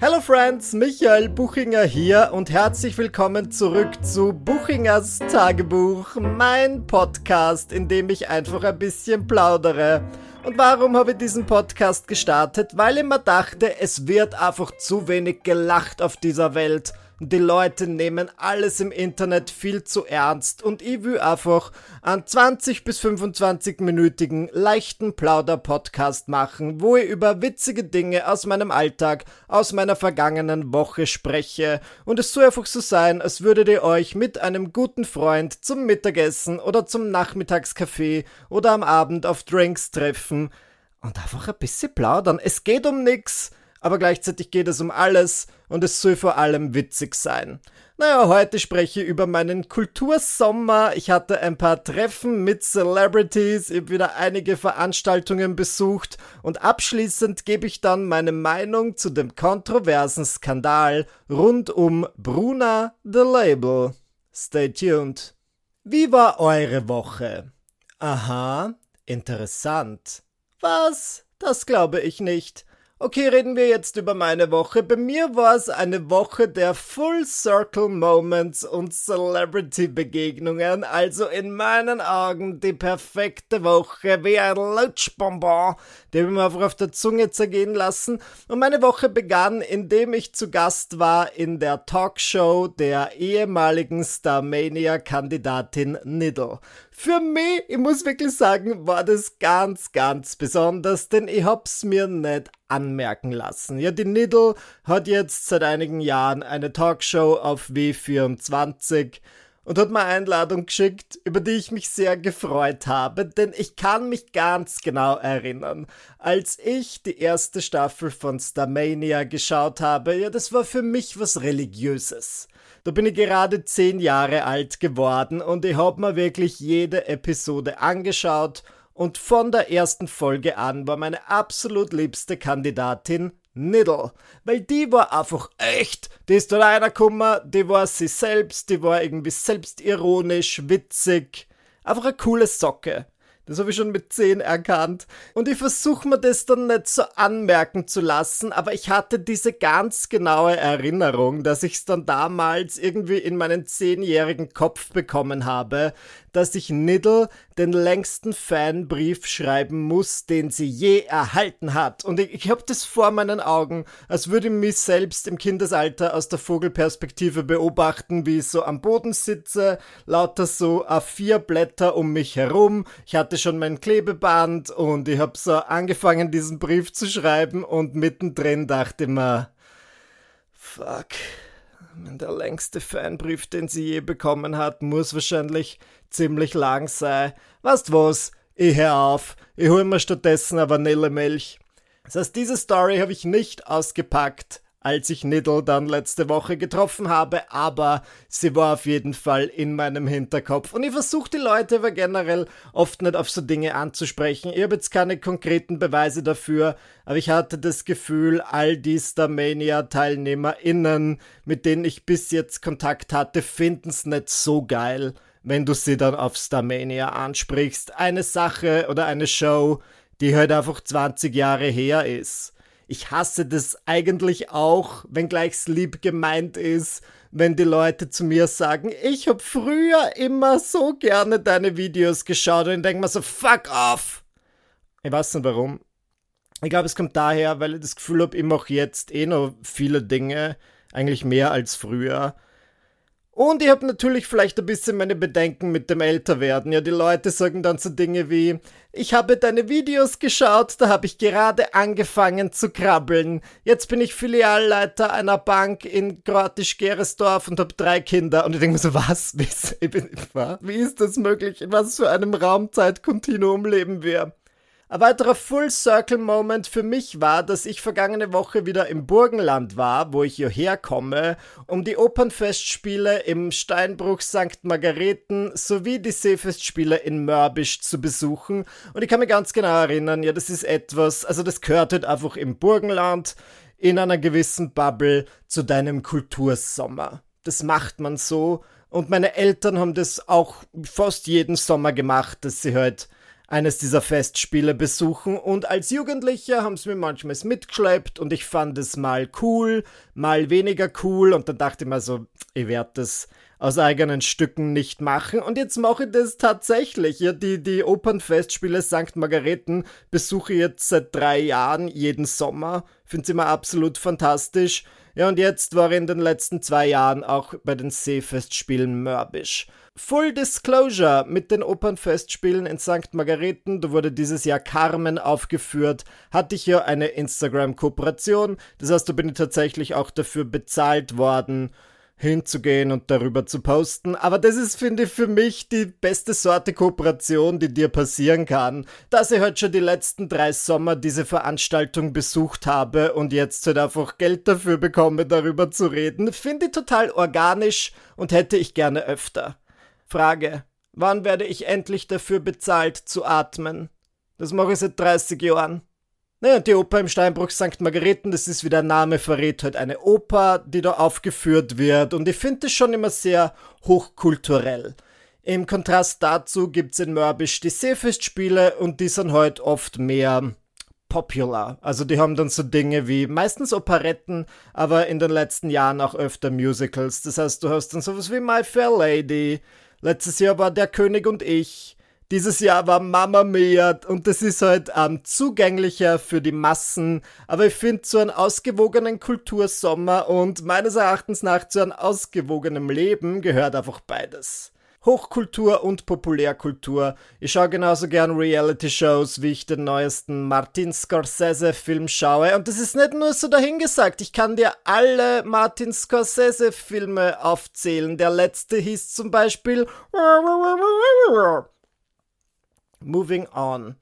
Hello Friends, Michael Buchinger hier und herzlich willkommen zurück zu Buchingers Tagebuch, mein Podcast, in dem ich einfach ein bisschen plaudere. Und warum habe ich diesen Podcast gestartet? Weil ich mir dachte, es wird einfach zu wenig gelacht auf dieser Welt. Die Leute nehmen alles im Internet viel zu ernst und ich will einfach einen 20 bis 25 minütigen leichten Plauder-Podcast machen, wo ich über witzige Dinge aus meinem Alltag, aus meiner vergangenen Woche spreche und es soll einfach so sein, als würdet ihr euch mit einem guten Freund zum Mittagessen oder zum Nachmittagskaffee oder am Abend auf Drinks treffen und einfach ein bisschen plaudern. Es geht um nix aber gleichzeitig geht es um alles und es soll vor allem witzig sein. Naja, heute spreche ich über meinen Kultursommer. Ich hatte ein paar Treffen mit Celebrities, ich habe wieder einige Veranstaltungen besucht und abschließend gebe ich dann meine Meinung zu dem kontroversen Skandal rund um Bruna the Label. Stay tuned. Wie war eure Woche? Aha, interessant. Was? Das glaube ich nicht. Okay, reden wir jetzt über meine Woche. Bei mir war es eine Woche der Full Circle Moments und Celebrity Begegnungen. Also in meinen Augen die perfekte Woche, wie ein Lutschbonbon, den wir mir einfach auf der Zunge zergehen lassen. Und meine Woche begann, indem ich zu Gast war in der Talkshow der ehemaligen Starmania-Kandidatin Niddle. Für mich, ich muss wirklich sagen, war das ganz, ganz besonders, denn ich hab's mir nicht anmerken lassen. Ja, die Niddle hat jetzt seit einigen Jahren eine Talkshow auf W24 und hat mir eine Einladung geschickt, über die ich mich sehr gefreut habe, denn ich kann mich ganz genau erinnern, als ich die erste Staffel von Starmania geschaut habe, ja, das war für mich was Religiöses. Da bin ich gerade zehn Jahre alt geworden und ich habe mir wirklich jede Episode angeschaut und von der ersten Folge an war meine absolut liebste Kandidatin Niddle, weil die war einfach echt. Die ist da reingekommen, die war sie selbst, die war irgendwie selbstironisch, witzig. Einfach eine coole Socke. Das habe ich schon mit 10 erkannt. Und ich versuche mir das dann nicht so anmerken zu lassen, aber ich hatte diese ganz genaue Erinnerung, dass ich es dann damals irgendwie in meinen zehnjährigen Kopf bekommen habe, dass ich Niddle den längsten Fanbrief schreiben muss, den sie je erhalten hat. Und ich, ich habe das vor meinen Augen, als würde ich mich selbst im Kindesalter aus der Vogelperspektive beobachten, wie ich so am Boden sitze, lauter so A4 Blätter um mich herum. Ich hatte schon mein Klebeband und ich habe so angefangen, diesen Brief zu schreiben und mittendrin dachte ich mir, fuck, der längste Fanbrief, den sie je bekommen hat, muss wahrscheinlich ziemlich lang sei. Weißt was? Ich hör auf. Ich hol mir stattdessen eine Vanillemilch. Das heißt, diese Story habe ich nicht ausgepackt, als ich Niddle dann letzte Woche getroffen habe, aber sie war auf jeden Fall in meinem Hinterkopf. Und ich versuche die Leute aber generell oft nicht auf so Dinge anzusprechen. Ich habe jetzt keine konkreten Beweise dafür, aber ich hatte das Gefühl, all die Starmania-TeilnehmerInnen, mit denen ich bis jetzt Kontakt hatte, finden es nicht so geil wenn du sie dann auf Starmania ansprichst. Eine Sache oder eine Show, die halt einfach 20 Jahre her ist. Ich hasse das eigentlich auch, wenn gleich's lieb gemeint ist, wenn die Leute zu mir sagen, ich hab früher immer so gerne deine Videos geschaut und ich denke mir so, fuck off! Ich weiß nicht warum. Ich glaube, es kommt daher, weil ich das Gefühl habe, ich mache jetzt eh noch viele Dinge, eigentlich mehr als früher. Und ich habe natürlich vielleicht ein bisschen meine Bedenken mit dem Älterwerden. Ja, die Leute sagen dann so Dinge wie, ich habe deine Videos geschaut, da habe ich gerade angefangen zu krabbeln. Jetzt bin ich Filialleiter einer Bank in Grotisch-Geresdorf und habe drei Kinder. Und ich denke mir so, was? Wie ist das möglich? In was für einem Raumzeitkontinuum leben wir? Ein weiterer Full Circle Moment für mich war, dass ich vergangene Woche wieder im Burgenland war, wo ich hierher komme, um die Opernfestspiele im Steinbruch St. Margareten sowie die Seefestspiele in Mörbisch zu besuchen. Und ich kann mich ganz genau erinnern, ja, das ist etwas, also das gehört halt einfach im Burgenland in einer gewissen Bubble zu deinem Kultursommer. Das macht man so. Und meine Eltern haben das auch fast jeden Sommer gemacht, dass sie halt eines dieser Festspiele besuchen und als Jugendlicher haben sie mir manchmal mitgeschleppt und ich fand es mal cool, mal weniger cool und dann dachte ich mir so, ich werde das aus eigenen Stücken nicht machen und jetzt mache ich das tatsächlich. Ja, die, die Opernfestspiele St. Margareten besuche ich jetzt seit drei Jahren jeden Sommer, finde sie immer absolut fantastisch. Ja, und jetzt war ich in den letzten zwei Jahren auch bei den Seefestspielen Mörbisch. Full Disclosure mit den Opernfestspielen in St. Margareten, da wurde dieses Jahr Carmen aufgeführt, hatte ich ja eine Instagram-Kooperation, das heißt, da bin ich tatsächlich auch dafür bezahlt worden, hinzugehen und darüber zu posten. Aber das ist, finde ich, für mich die beste Sorte Kooperation, die dir passieren kann. Dass ich halt schon die letzten drei Sommer diese Veranstaltung besucht habe und jetzt halt einfach Geld dafür bekomme, darüber zu reden, finde ich total organisch und hätte ich gerne öfter. Frage. Wann werde ich endlich dafür bezahlt zu atmen? Das mache ich seit 30 Jahren. Naja, die Oper im Steinbruch St. Margareten, das ist wie der Name verrät, halt eine Oper, die da aufgeführt wird. Und ich finde das schon immer sehr hochkulturell. Im Kontrast dazu gibt's in Mörbisch die Seefestspiele und die sind halt oft mehr popular. Also die haben dann so Dinge wie meistens Operetten, aber in den letzten Jahren auch öfter Musicals. Das heißt, du hast dann sowas wie My Fair Lady. Letztes Jahr war Der König und ich. Dieses Jahr war Mama Mia und das ist halt ähm, zugänglicher für die Massen. Aber ich finde, zu einem ausgewogenen Kultursommer und meines Erachtens nach zu einem ausgewogenen Leben gehört einfach beides. Hochkultur und Populärkultur. Ich schaue genauso gern Reality-Shows, wie ich den neuesten Martin Scorsese-Film schaue. Und das ist nicht nur so dahingesagt. Ich kann dir alle Martin Scorsese-Filme aufzählen. Der letzte hieß zum Beispiel Moving on.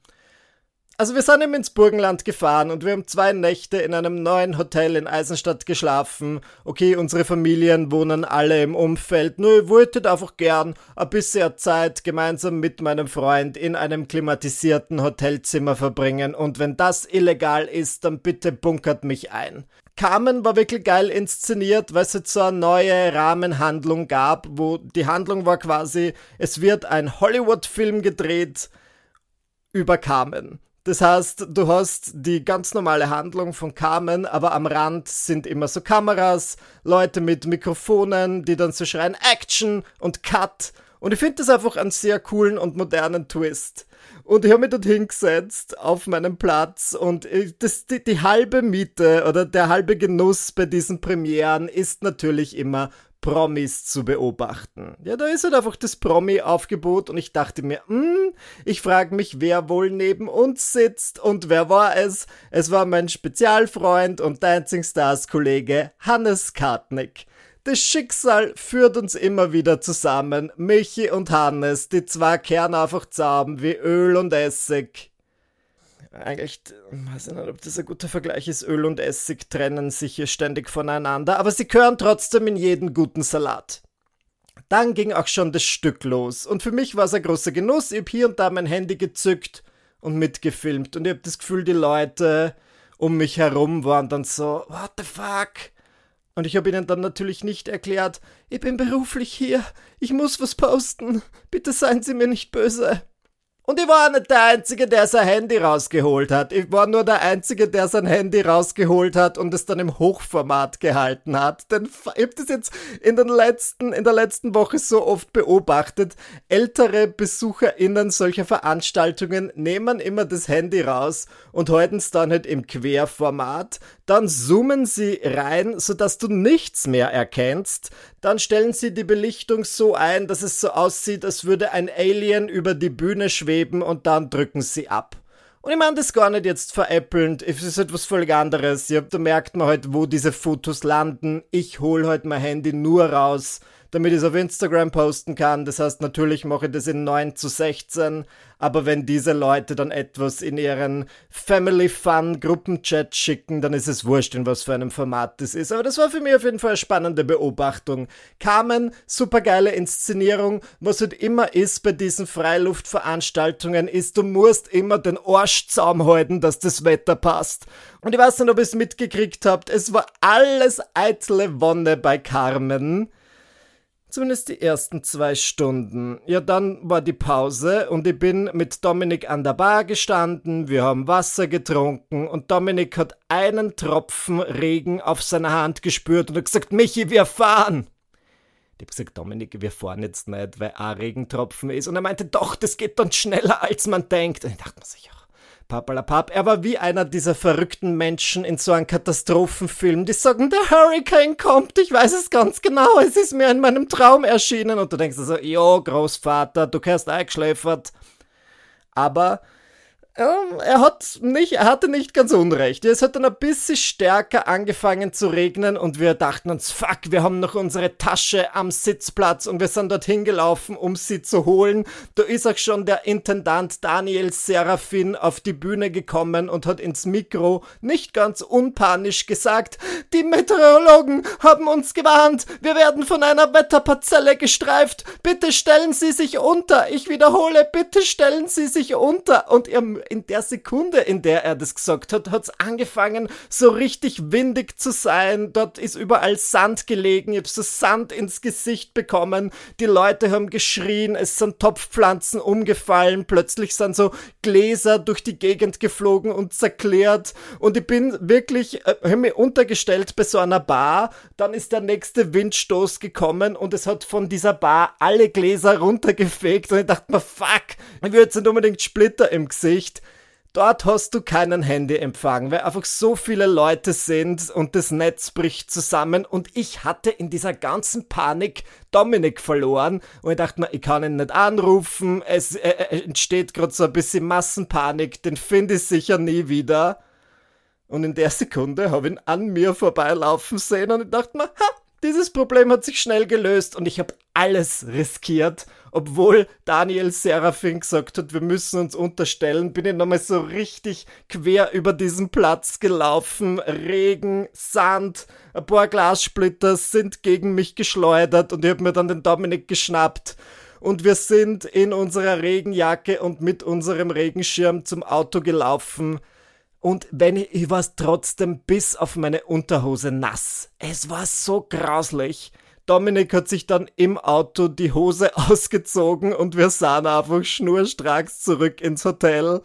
Also wir sind eben ins Burgenland gefahren und wir haben zwei Nächte in einem neuen Hotel in Eisenstadt geschlafen. Okay, unsere Familien wohnen alle im Umfeld, nur ich wollte einfach gern ein bisschen Zeit gemeinsam mit meinem Freund in einem klimatisierten Hotelzimmer verbringen und wenn das illegal ist, dann bitte bunkert mich ein. Carmen war wirklich geil inszeniert, weil es jetzt so eine neue Rahmenhandlung gab, wo die Handlung war quasi, es wird ein Hollywood-Film gedreht, über Carmen. Das heißt, du hast die ganz normale Handlung von Carmen, aber am Rand sind immer so Kameras, Leute mit Mikrofonen, die dann so schreien Action und Cut. Und ich finde das einfach einen sehr coolen und modernen Twist. Und ich habe mich dort hingesetzt auf meinem Platz und das, die, die halbe Miete oder der halbe Genuss bei diesen Premieren ist natürlich immer Promis zu beobachten. Ja, da ist halt einfach das Promi-Aufgebot und ich dachte mir, hm, ich frage mich, wer wohl neben uns sitzt und wer war es? Es war mein Spezialfreund und Dancing Stars Kollege Hannes Kartnick. Das Schicksal führt uns immer wieder zusammen, Michi und Hannes, die zwei Kerne einfach zauben wie Öl und Essig eigentlich, weiß ich nicht, ob das ein guter Vergleich ist, Öl und Essig trennen sich hier ständig voneinander, aber sie gehören trotzdem in jeden guten Salat. Dann ging auch schon das Stück los und für mich war es ein großer Genuss. Ich habe hier und da mein Handy gezückt und mitgefilmt und ich habe das Gefühl, die Leute um mich herum waren dann so, what the fuck? Und ich habe ihnen dann natürlich nicht erklärt, ich bin beruflich hier, ich muss was posten, bitte seien Sie mir nicht böse. Und ich war nicht der Einzige, der sein Handy rausgeholt hat. Ich war nur der Einzige, der sein Handy rausgeholt hat und es dann im Hochformat gehalten hat. Denn ich habe das jetzt in, den letzten, in der letzten Woche so oft beobachtet. Ältere BesucherInnen solcher Veranstaltungen nehmen immer das Handy raus und halten es dann halt im Querformat. Dann zoomen sie rein, sodass du nichts mehr erkennst. Dann stellen sie die Belichtung so ein, dass es so aussieht, als würde ein Alien über die Bühne schweben und dann drücken sie ab. Und ich meine das gar nicht jetzt veräppelnd, es ist etwas völlig anderes. Ja, da merkt man halt, wo diese Fotos landen. Ich hole halt mein Handy nur raus, damit ich es auf Instagram posten kann. Das heißt, natürlich mache ich das in 9 zu 16, aber wenn diese Leute dann etwas in ihren Family Fun Gruppenchat schicken, dann ist es wurscht, in was für einem Format das ist. Aber das war für mich auf jeden Fall eine spannende Beobachtung. Carmen, supergeile Inszenierung. Was halt immer ist bei diesen Freiluftveranstaltungen, ist, du musst immer den Arsch zusammenhalten, dass das Wetter passt. Und ich weiß nicht, ob ihr es mitgekriegt habt, es war alles eitle Wonne bei Carmen Zumindest die ersten zwei Stunden. Ja, dann war die Pause und ich bin mit Dominik an der Bar gestanden, wir haben Wasser getrunken und Dominik hat einen Tropfen Regen auf seiner Hand gespürt und hat gesagt, Michi, wir fahren. Ich hab gesagt, Dominik, wir fahren jetzt nicht, weil ein Regentropfen ist. Und er meinte, doch, das geht dann schneller, als man denkt. Und ich dachte mir sich, Papalapap. Er war wie einer dieser verrückten Menschen in so einem Katastrophenfilm, die sagen, der Hurricane kommt, ich weiß es ganz genau, es ist mir in meinem Traum erschienen. Und du denkst also, jo, Großvater, du hast eingeschläfert. Aber er hat nicht, er hatte nicht ganz unrecht. Es hat dann ein bisschen stärker angefangen zu regnen und wir dachten uns, fuck, wir haben noch unsere Tasche am Sitzplatz und wir sind dorthin gelaufen, um sie zu holen. Da ist auch schon der Intendant Daniel Serafin auf die Bühne gekommen und hat ins Mikro nicht ganz unpanisch gesagt, die Meteorologen haben uns gewarnt, wir werden von einer Wetterparzelle gestreift, bitte stellen Sie sich unter, ich wiederhole, bitte stellen Sie sich unter und ihr in der Sekunde, in der er das gesagt hat, hat es angefangen, so richtig windig zu sein. Dort ist überall Sand gelegen. Ich habe so Sand ins Gesicht bekommen. Die Leute haben geschrien. Es sind Topfpflanzen umgefallen. Plötzlich sind so Gläser durch die Gegend geflogen und zerklärt. Und ich bin wirklich, äh, habe mich untergestellt bei so einer Bar. Dann ist der nächste Windstoß gekommen und es hat von dieser Bar alle Gläser runtergefegt. Und ich dachte mir, fuck, ich will jetzt nicht unbedingt Splitter im Gesicht. Dort hast du keinen Handyempfang, weil einfach so viele Leute sind und das Netz bricht zusammen. Und ich hatte in dieser ganzen Panik Dominik verloren. Und ich dachte mir, ich kann ihn nicht anrufen, es äh, äh entsteht gerade so ein bisschen Massenpanik, den finde ich sicher nie wieder. Und in der Sekunde habe ich ihn an mir vorbeilaufen sehen und ich dachte mir, ha, dieses Problem hat sich schnell gelöst und ich habe alles riskiert. Obwohl Daniel Serafin gesagt hat, wir müssen uns unterstellen, bin ich nochmal so richtig quer über diesen Platz gelaufen. Regen, Sand, ein paar Glassplitter sind gegen mich geschleudert und ich habe mir dann den Dominik geschnappt. Und wir sind in unserer Regenjacke und mit unserem Regenschirm zum Auto gelaufen. Und wenn ich, ich war trotzdem bis auf meine Unterhose nass. Es war so grauslich. Dominik hat sich dann im Auto die Hose ausgezogen und wir sahen einfach schnurstracks zurück ins Hotel.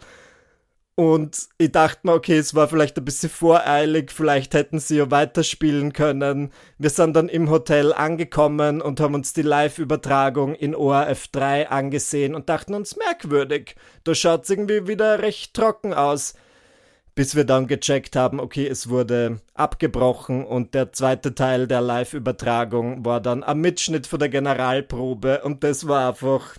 Und ich dachte mir, okay, es war vielleicht ein bisschen voreilig, vielleicht hätten sie ja weiterspielen können. Wir sind dann im Hotel angekommen und haben uns die Live-Übertragung in ORF 3 angesehen und dachten uns merkwürdig. Da schaut es irgendwie wieder recht trocken aus bis wir dann gecheckt haben, okay, es wurde abgebrochen und der zweite Teil der Live-Übertragung war dann am Mitschnitt von der Generalprobe und das war einfach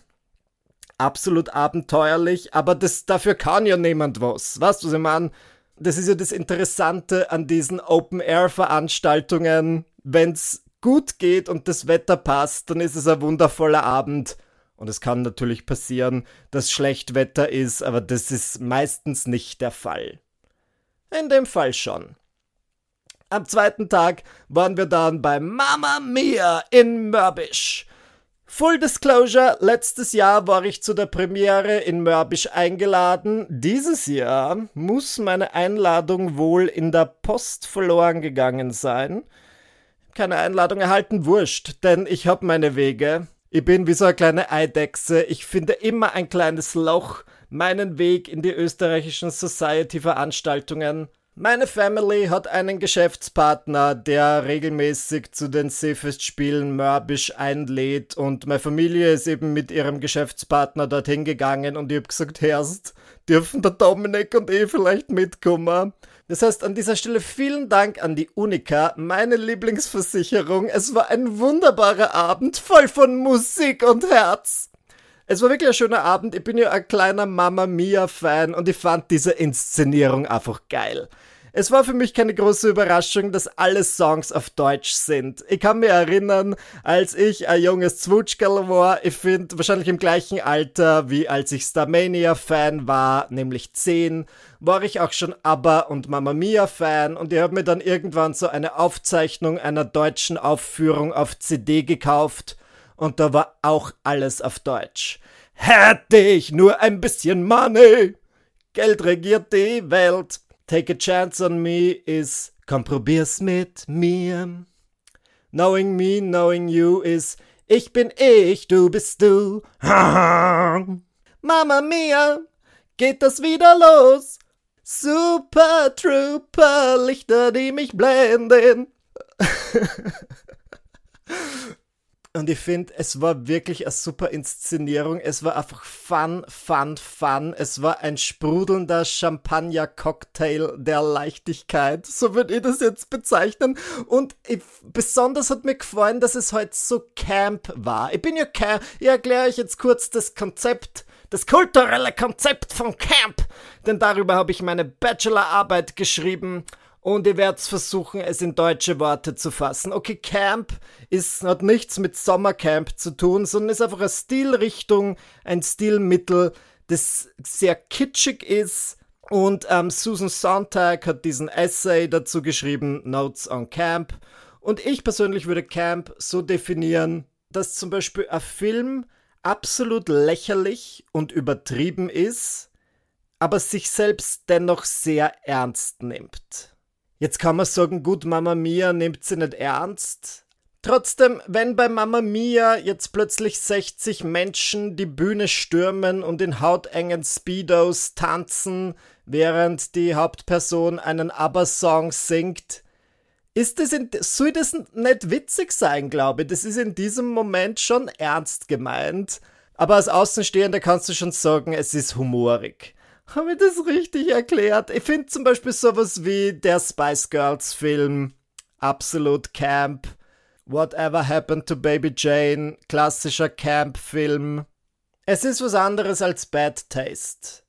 absolut abenteuerlich, aber das, dafür kann ja niemand was. Weißt du, was ich meine? Das ist ja das Interessante an diesen Open-Air-Veranstaltungen. Wenn's gut geht und das Wetter passt, dann ist es ein wundervoller Abend. Und es kann natürlich passieren, dass schlecht Wetter ist, aber das ist meistens nicht der Fall. In dem Fall schon. Am zweiten Tag waren wir dann bei Mama Mia in Mörbisch. Full Disclosure, letztes Jahr war ich zu der Premiere in Mörbisch eingeladen. Dieses Jahr muss meine Einladung wohl in der Post verloren gegangen sein. Keine Einladung erhalten, wurscht, denn ich hab meine Wege. Ich bin wie so eine kleine Eidechse. Ich finde immer ein kleines Loch, meinen Weg in die österreichischen Society-Veranstaltungen. Meine Family hat einen Geschäftspartner, der regelmäßig zu den Seefest-Spielen Mörbisch einlädt und meine Familie ist eben mit ihrem Geschäftspartner dorthin gegangen und ich hab gesagt, Herst, dürfen der Dominik und ich vielleicht mitkommen? Das heißt, an dieser Stelle vielen Dank an die Unica, meine Lieblingsversicherung. Es war ein wunderbarer Abend, voll von Musik und Herz. Es war wirklich ein schöner Abend. Ich bin ja ein kleiner Mama Mia-Fan und ich fand diese Inszenierung einfach geil. Es war für mich keine große Überraschung, dass alle Songs auf Deutsch sind. Ich kann mir erinnern, als ich ein junges Zwutschkerl war, ich finde wahrscheinlich im gleichen Alter wie als ich Starmania-Fan war, nämlich 10, war ich auch schon ABBA und Mamma Mia-Fan und ich habe mir dann irgendwann so eine Aufzeichnung einer deutschen Aufführung auf CD gekauft und da war auch alles auf Deutsch. Hätte ich nur ein bisschen Money! Geld regiert die Welt. Take a chance on me is komm probier's mit mir. Knowing me, knowing you is Ich bin ich, du bist du. Mama mia, geht das wieder los? Super Trooper, Lichter, die mich blenden. Und ich finde, es war wirklich eine super Inszenierung. Es war einfach fun, fun, fun. Es war ein sprudelnder Champagner-Cocktail der Leichtigkeit. So würde ich das jetzt bezeichnen. Und ich, besonders hat mir gefallen, dass es heute so Camp war. Ich bin ja Camp. Ich erkläre euch jetzt kurz das Konzept, das kulturelle Konzept von Camp. Denn darüber habe ich meine Bachelorarbeit geschrieben und ihr werdet versuchen, es in deutsche Worte zu fassen. Okay, Camp ist, hat nichts mit Sommercamp zu tun, sondern ist einfach eine Stilrichtung, ein Stilmittel, das sehr kitschig ist. Und ähm, Susan Sontag hat diesen Essay dazu geschrieben, Notes on Camp. Und ich persönlich würde Camp so definieren, dass zum Beispiel ein Film absolut lächerlich und übertrieben ist, aber sich selbst dennoch sehr ernst nimmt. Jetzt kann man sagen, gut, Mama Mia nimmt sie nicht ernst. Trotzdem, wenn bei Mama Mia jetzt plötzlich 60 Menschen die Bühne stürmen und in hautengen Speedos tanzen, während die Hauptperson einen ABBA-Song singt, ist das in, soll das nicht witzig sein, glaube ich. Das ist in diesem Moment schon ernst gemeint. Aber als Außenstehender kannst du schon sagen, es ist humorig. Habe ich das richtig erklärt? Ich finde zum Beispiel sowas wie der Spice Girls Film, absolut Camp, Whatever Happened to Baby Jane, klassischer Camp-Film. Es ist was anderes als Bad Taste.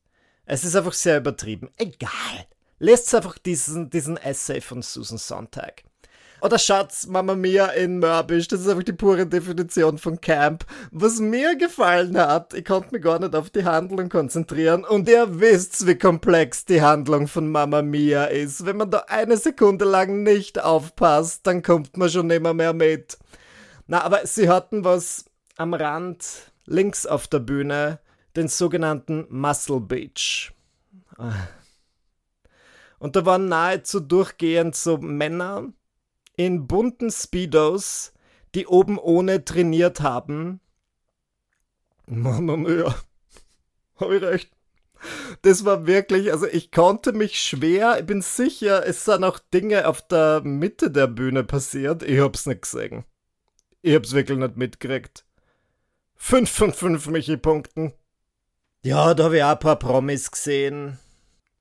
Es ist einfach sehr übertrieben. Egal. Lest einfach diesen, diesen Essay von Susan Sontag. Oder Schatz, Mama Mia in Mörbisch. Das ist einfach die pure Definition von Camp. Was mir gefallen hat, ich konnte mich gar nicht auf die Handlung konzentrieren. Und ihr wisst, wie komplex die Handlung von Mama Mia ist. Wenn man da eine Sekunde lang nicht aufpasst, dann kommt man schon immer mehr mit. Na, aber sie hatten was am Rand links auf der Bühne, den sogenannten Muscle Beach. Und da waren nahezu durchgehend so Männer, in bunten Speedos, die oben ohne trainiert haben. Mama mia, hab ich recht. Das war wirklich, also ich konnte mich schwer, ich bin sicher, es sind auch Dinge auf der Mitte der Bühne passiert. Ich hab's nicht gesehen. Ich hab's wirklich nicht mitgekriegt. Fünf von fünf Michi-Punkten. Ja, da hab ich auch ein paar Promis gesehen.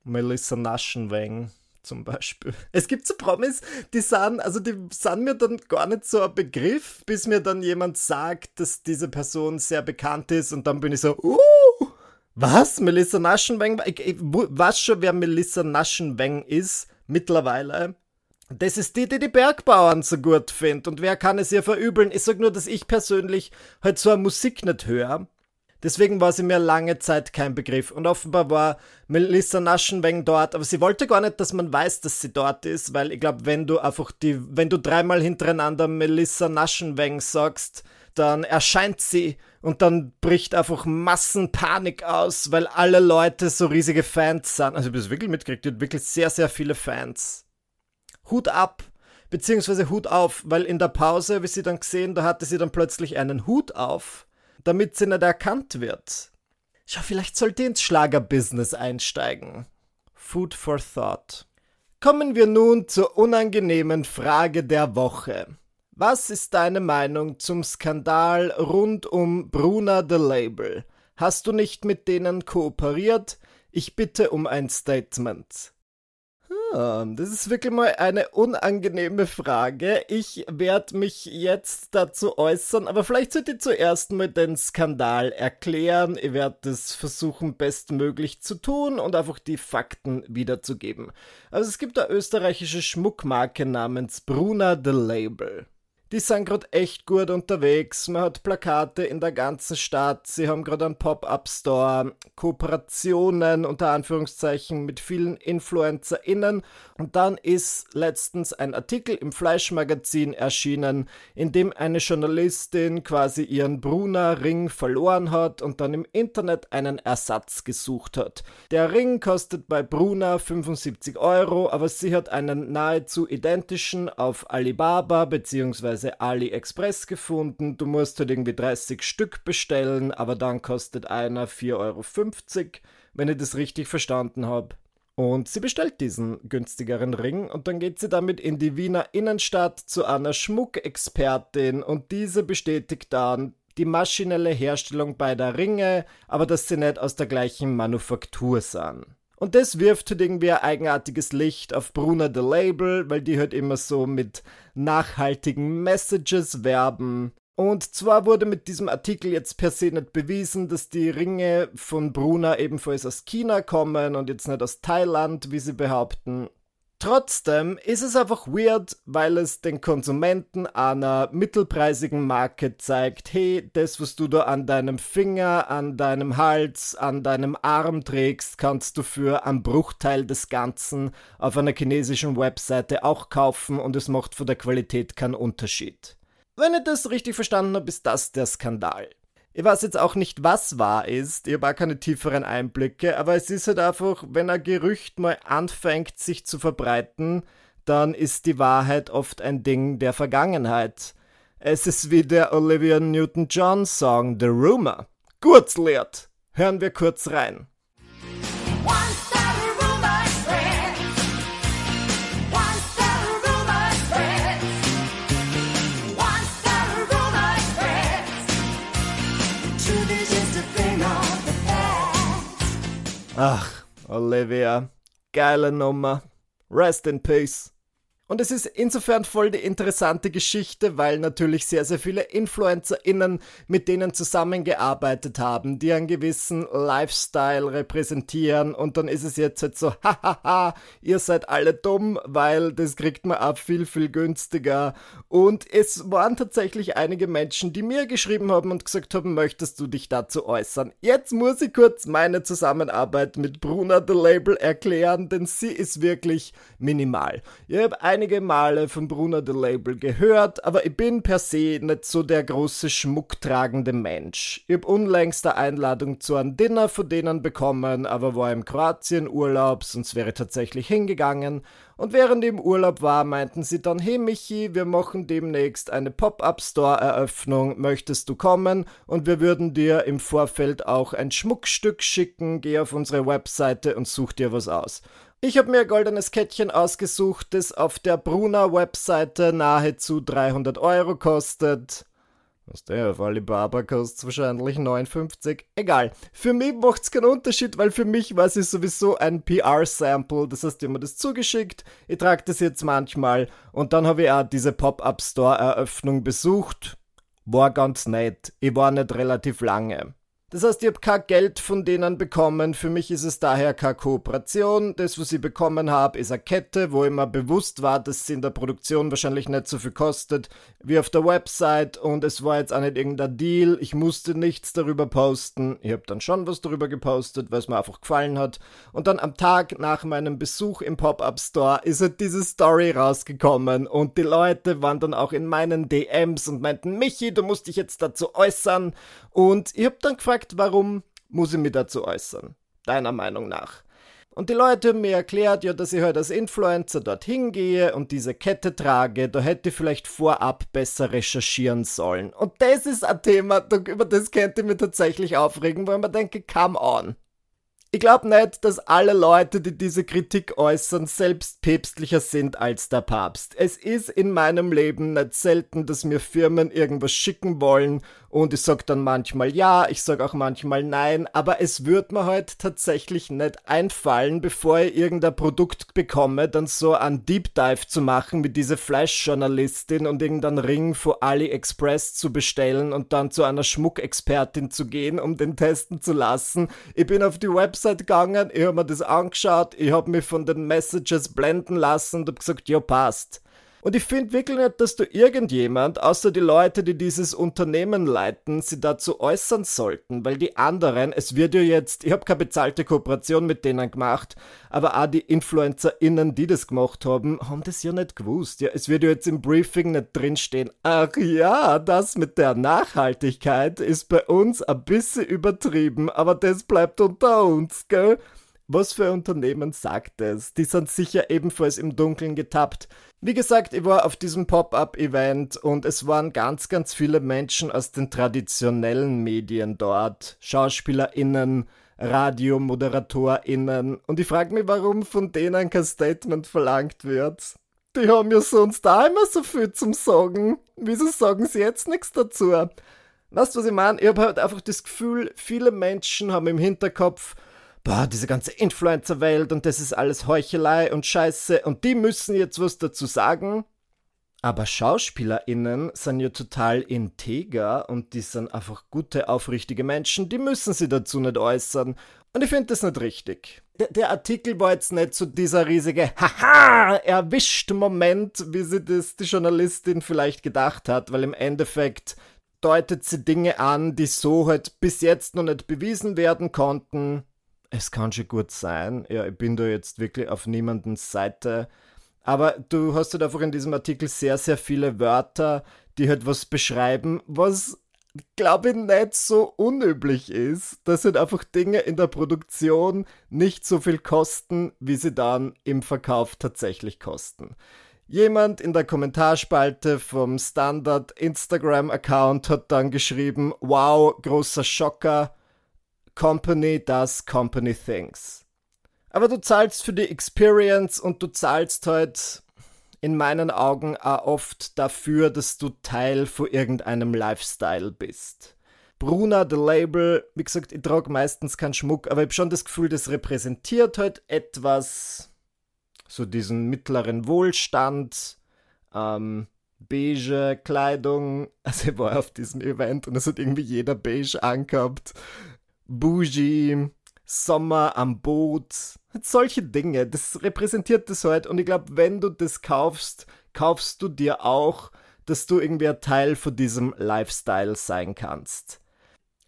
Melissa Naschenweng zum Beispiel. Es gibt so Promis, die sind, also die sind mir dann gar nicht so ein Begriff, bis mir dann jemand sagt, dass diese Person sehr bekannt ist und dann bin ich so, uh, was? Melissa Naschenweng? Ich, ich weiß schon, wer Melissa Naschenweng ist, mittlerweile. Das ist die, die die Bergbauern so gut findet. Und wer kann es ihr verübeln? Ich sag nur, dass ich persönlich halt so eine Musik nicht höre. Deswegen war sie mir lange Zeit kein Begriff. Und offenbar war Melissa Naschenweng dort, aber sie wollte gar nicht, dass man weiß, dass sie dort ist, weil ich glaube, wenn du einfach die, wenn du dreimal hintereinander Melissa Naschenweng sagst, dann erscheint sie und dann bricht einfach Massenpanik aus, weil alle Leute so riesige Fans sind. Also ich habe wirklich mitgekriegt, die hat wirklich sehr, sehr viele Fans. Hut ab, beziehungsweise Hut auf, weil in der Pause, wie sie dann gesehen, da hatte sie dann plötzlich einen Hut auf damit sie nicht erkannt wird. Schau, vielleicht sollte ins Schlagerbusiness einsteigen. Food for Thought. Kommen wir nun zur unangenehmen Frage der Woche. Was ist deine Meinung zum Skandal rund um Bruna the Label? Hast du nicht mit denen kooperiert? Ich bitte um ein Statement. Das ist wirklich mal eine unangenehme Frage. Ich werde mich jetzt dazu äußern, aber vielleicht sollte ich zuerst mal den Skandal erklären. Ich werde es versuchen, bestmöglich zu tun und einfach die Fakten wiederzugeben. Also es gibt eine österreichische Schmuckmarke namens Bruna the Label. Die sind gerade echt gut unterwegs. Man hat Plakate in der ganzen Stadt. Sie haben gerade einen Pop-up-Store, Kooperationen unter Anführungszeichen mit vielen InfluencerInnen. Und dann ist letztens ein Artikel im Fleischmagazin erschienen, in dem eine Journalistin quasi ihren Brunner Ring verloren hat und dann im Internet einen Ersatz gesucht hat. Der Ring kostet bei Bruna 75 Euro, aber sie hat einen nahezu identischen auf Alibaba bzw bzw. AliExpress gefunden. Du musst halt irgendwie 30 Stück bestellen, aber dann kostet einer 4,50 Euro, wenn ich das richtig verstanden habe. Und sie bestellt diesen günstigeren Ring und dann geht sie damit in die Wiener Innenstadt zu einer Schmuckexpertin und diese bestätigt dann die maschinelle Herstellung beider Ringe, aber dass sie nicht aus der gleichen Manufaktur sind. Und das wirft halt irgendwie ein eigenartiges Licht auf Bruna the Label, weil die halt immer so mit nachhaltigen Messages werben. Und zwar wurde mit diesem Artikel jetzt per se nicht bewiesen, dass die Ringe von Bruna ebenfalls aus China kommen und jetzt nicht aus Thailand, wie sie behaupten. Trotzdem ist es einfach weird, weil es den Konsumenten einer mittelpreisigen Marke zeigt, hey, das, was du da an deinem Finger, an deinem Hals, an deinem Arm trägst, kannst du für einen Bruchteil des Ganzen auf einer chinesischen Webseite auch kaufen und es macht von der Qualität keinen Unterschied. Wenn ich das richtig verstanden habe, ist das der Skandal. Ich weiß jetzt auch nicht, was wahr ist, ich habe auch keine tieferen Einblicke, aber es ist halt einfach, wenn ein Gerücht mal anfängt sich zu verbreiten, dann ist die Wahrheit oft ein Ding der Vergangenheit. Es ist wie der Olivia Newton-John Song The Rumor. Kurz lehrt. Hören wir kurz rein. Ach, Olivia, geile Nummer. Rest in peace. Und es ist insofern voll die interessante Geschichte, weil natürlich sehr, sehr viele InfluencerInnen mit denen zusammengearbeitet haben, die einen gewissen Lifestyle repräsentieren und dann ist es jetzt halt so, hahaha, ihr seid alle dumm, weil das kriegt man auch viel, viel günstiger. Und es waren tatsächlich einige Menschen, die mir geschrieben haben und gesagt haben, möchtest du dich dazu äußern? Jetzt muss ich kurz meine Zusammenarbeit mit Bruna The Label erklären, denn sie ist wirklich minimal. Ich einige Male von Bruna the Label gehört, aber ich bin per se nicht so der große schmucktragende Mensch. Ich habe unlängst eine Einladung zu einem Dinner von denen bekommen, aber war im Kroatien Urlaub, sonst wäre ich tatsächlich hingegangen. Und während ich im Urlaub war, meinten sie dann, hey Michi, wir machen demnächst eine Pop-Up-Store-Eröffnung, möchtest du kommen? Und wir würden dir im Vorfeld auch ein Schmuckstück schicken, geh auf unsere Webseite und such dir was aus. Ich habe mir ein goldenes Kettchen ausgesucht, das auf der Bruna-Webseite nahezu 300 Euro kostet. Was der auf Alibaba kostet wahrscheinlich 59. Egal. Für mich macht es keinen Unterschied, weil für mich war sie sowieso ein PR-Sample. Das heißt, ich habe mir das zugeschickt. Ich trage das jetzt manchmal. Und dann habe ich auch diese Pop-Up-Store-Eröffnung besucht. War ganz nett. Ich war nicht relativ lange. Das heißt, ich habe kein Geld von denen bekommen. Für mich ist es daher keine Kooperation. Das, was ich bekommen habe, ist eine Kette, wo ich mir bewusst war, dass sie in der Produktion wahrscheinlich nicht so viel kostet wie auf der Website. Und es war jetzt auch nicht irgendein Deal. Ich musste nichts darüber posten. Ich habe dann schon was darüber gepostet, weil es mir einfach gefallen hat. Und dann am Tag nach meinem Besuch im Pop-Up Store ist halt diese Story rausgekommen. Und die Leute waren dann auch in meinen DMs und meinten, Michi, du musst dich jetzt dazu äußern. Und ich habe dann gefragt, gefragt, warum muss ich mich dazu äußern? Deiner Meinung nach. Und die Leute haben mir erklärt, ja, dass ich halt als Influencer dorthin gehe und diese Kette trage, da hätte ich vielleicht vorab besser recherchieren sollen. Und das ist ein Thema, über das könnte ich mich tatsächlich aufregen, weil man denke, come on. Ich glaube nicht, dass alle Leute, die diese Kritik äußern, selbst päpstlicher sind als der Papst. Es ist in meinem Leben nicht selten, dass mir Firmen irgendwas schicken wollen und ich sag dann manchmal ja, ich sag auch manchmal nein, aber es wird mir halt tatsächlich nicht einfallen, bevor ich irgendein Produkt bekomme, dann so einen Deep Dive zu machen mit dieser Flash-Journalistin und irgendeinen Ring von AliExpress zu bestellen und dann zu einer Schmuckexpertin zu gehen, um den testen zu lassen. Ich bin auf die Website gegangen, ich habe mir das angeschaut, ich habe mich von den Messages blenden lassen und habe gesagt, ja passt. Und ich finde wirklich nicht, dass du irgendjemand, außer die Leute, die dieses Unternehmen leiten, sie dazu äußern sollten, weil die anderen, es wird ja jetzt, ich habe keine bezahlte Kooperation mit denen gemacht, aber auch die InfluencerInnen, die das gemacht haben, haben das ja nicht gewusst. Ja, es wird ja jetzt im Briefing nicht drinstehen, ach ja, das mit der Nachhaltigkeit ist bei uns ein bisschen übertrieben, aber das bleibt unter uns, gell? Was für Unternehmen sagt es? Die sind sicher ebenfalls im Dunkeln getappt. Wie gesagt, ich war auf diesem Pop-up-Event und es waren ganz, ganz viele Menschen aus den traditionellen Medien dort. SchauspielerInnen, RadiomoderatorInnen. Und ich frage mich, warum von denen kein Statement verlangt wird. Die haben ja sonst auch immer so viel zum Sagen. Wieso sagen sie jetzt nichts dazu? Weißt du, was ich meine? Ich habe halt einfach das Gefühl, viele Menschen haben im Hinterkopf, boah, diese ganze Influencer-Welt und das ist alles Heuchelei und Scheiße und die müssen jetzt was dazu sagen. Aber SchauspielerInnen sind ja total integer und die sind einfach gute, aufrichtige Menschen, die müssen sie dazu nicht äußern. Und ich finde das nicht richtig. Der, der, Artikel war jetzt nicht so dieser riesige Haha, erwischt Moment, wie sie das die Journalistin vielleicht gedacht hat, weil im Endeffekt deutet sie Dinge an, die so halt bis jetzt noch nicht bewiesen werden konnten. Es kann schon gut sein. Ja, ich bin da jetzt wirklich auf niemandens Seite. Aber du hast halt einfach in diesem Artikel sehr, sehr viele Wörter, die halt was beschreiben, was glaube ich nicht so unüblich ist, dass halt einfach Dinge in der Produktion nicht so viel kosten, wie sie dann im Verkauf tatsächlich kosten. Jemand in der Kommentarspalte vom Standard Instagram-Account hat dann geschrieben, wow, großer Schocker, Company does Company Things. Aber du zahlst für die Experience und du zahlst halt in meinen Augen auch oft dafür, dass du Teil von irgendeinem Lifestyle bist. Bruna, the Label, wie gesagt, ich trage meistens keinen Schmuck, aber ich habe schon das Gefühl, das repräsentiert halt etwas, so diesen mittleren Wohlstand, ähm, beige Kleidung. Also ich war auf diesem Event und es hat irgendwie jeder beige angehabt. Bougie, Sommer am Boot, solche Dinge. Das repräsentiert das halt und ich glaube, wenn du das kaufst, kaufst du dir auch, dass du irgendwie ein Teil von diesem Lifestyle sein kannst.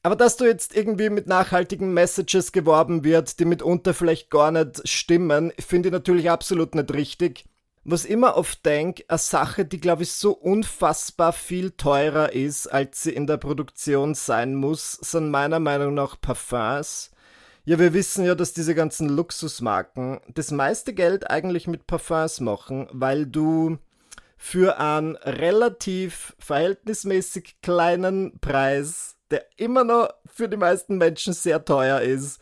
Aber dass du jetzt irgendwie mit nachhaltigen Messages geworben wird, die mitunter vielleicht gar nicht stimmen, finde ich natürlich absolut nicht richtig. Was immer oft denke, eine Sache, die glaube ich so unfassbar viel teurer ist, als sie in der Produktion sein muss, sind meiner Meinung nach Parfums. Ja, wir wissen ja, dass diese ganzen Luxusmarken das meiste Geld eigentlich mit Parfums machen, weil du für einen relativ verhältnismäßig kleinen Preis der immer noch für die meisten Menschen sehr teuer ist,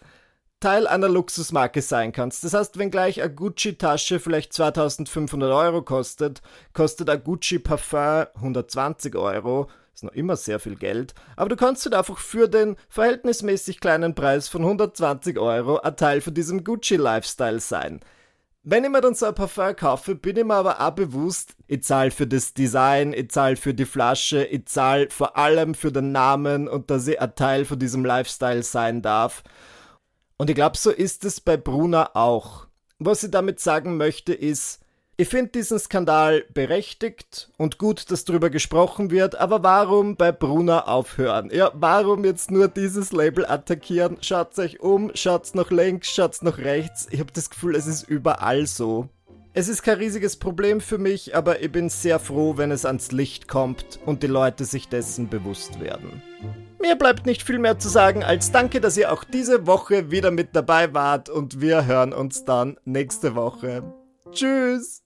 Teil einer Luxusmarke sein kannst. Das heißt, wenn gleich eine Gucci-Tasche vielleicht 2500 Euro kostet, kostet ein Gucci-Parfum 120 Euro. Ist noch immer sehr viel Geld. Aber du kannst halt einfach für den verhältnismäßig kleinen Preis von 120 Euro ein Teil von diesem Gucci-Lifestyle sein. Wenn ich mir dann so ein Parfum kaufe, bin ich mir aber auch bewusst, ich zahle für das Design, ich zahle für die Flasche, ich zahle vor allem für den Namen und dass ich ein Teil von diesem Lifestyle sein darf. Und ich glaube, so ist es bei Bruna auch. Was ich damit sagen möchte ist, ich finde diesen Skandal berechtigt und gut, dass darüber gesprochen wird, aber warum bei Bruna aufhören? Ja, warum jetzt nur dieses Label attackieren? Schaut euch um, schaut nach links, schaut nach rechts. Ich habe das Gefühl, es ist überall so. Es ist kein riesiges Problem für mich, aber ich bin sehr froh, wenn es ans Licht kommt und die Leute sich dessen bewusst werden. Mir bleibt nicht viel mehr zu sagen als danke, dass ihr auch diese Woche wieder mit dabei wart und wir hören uns dann nächste Woche. Tschüss!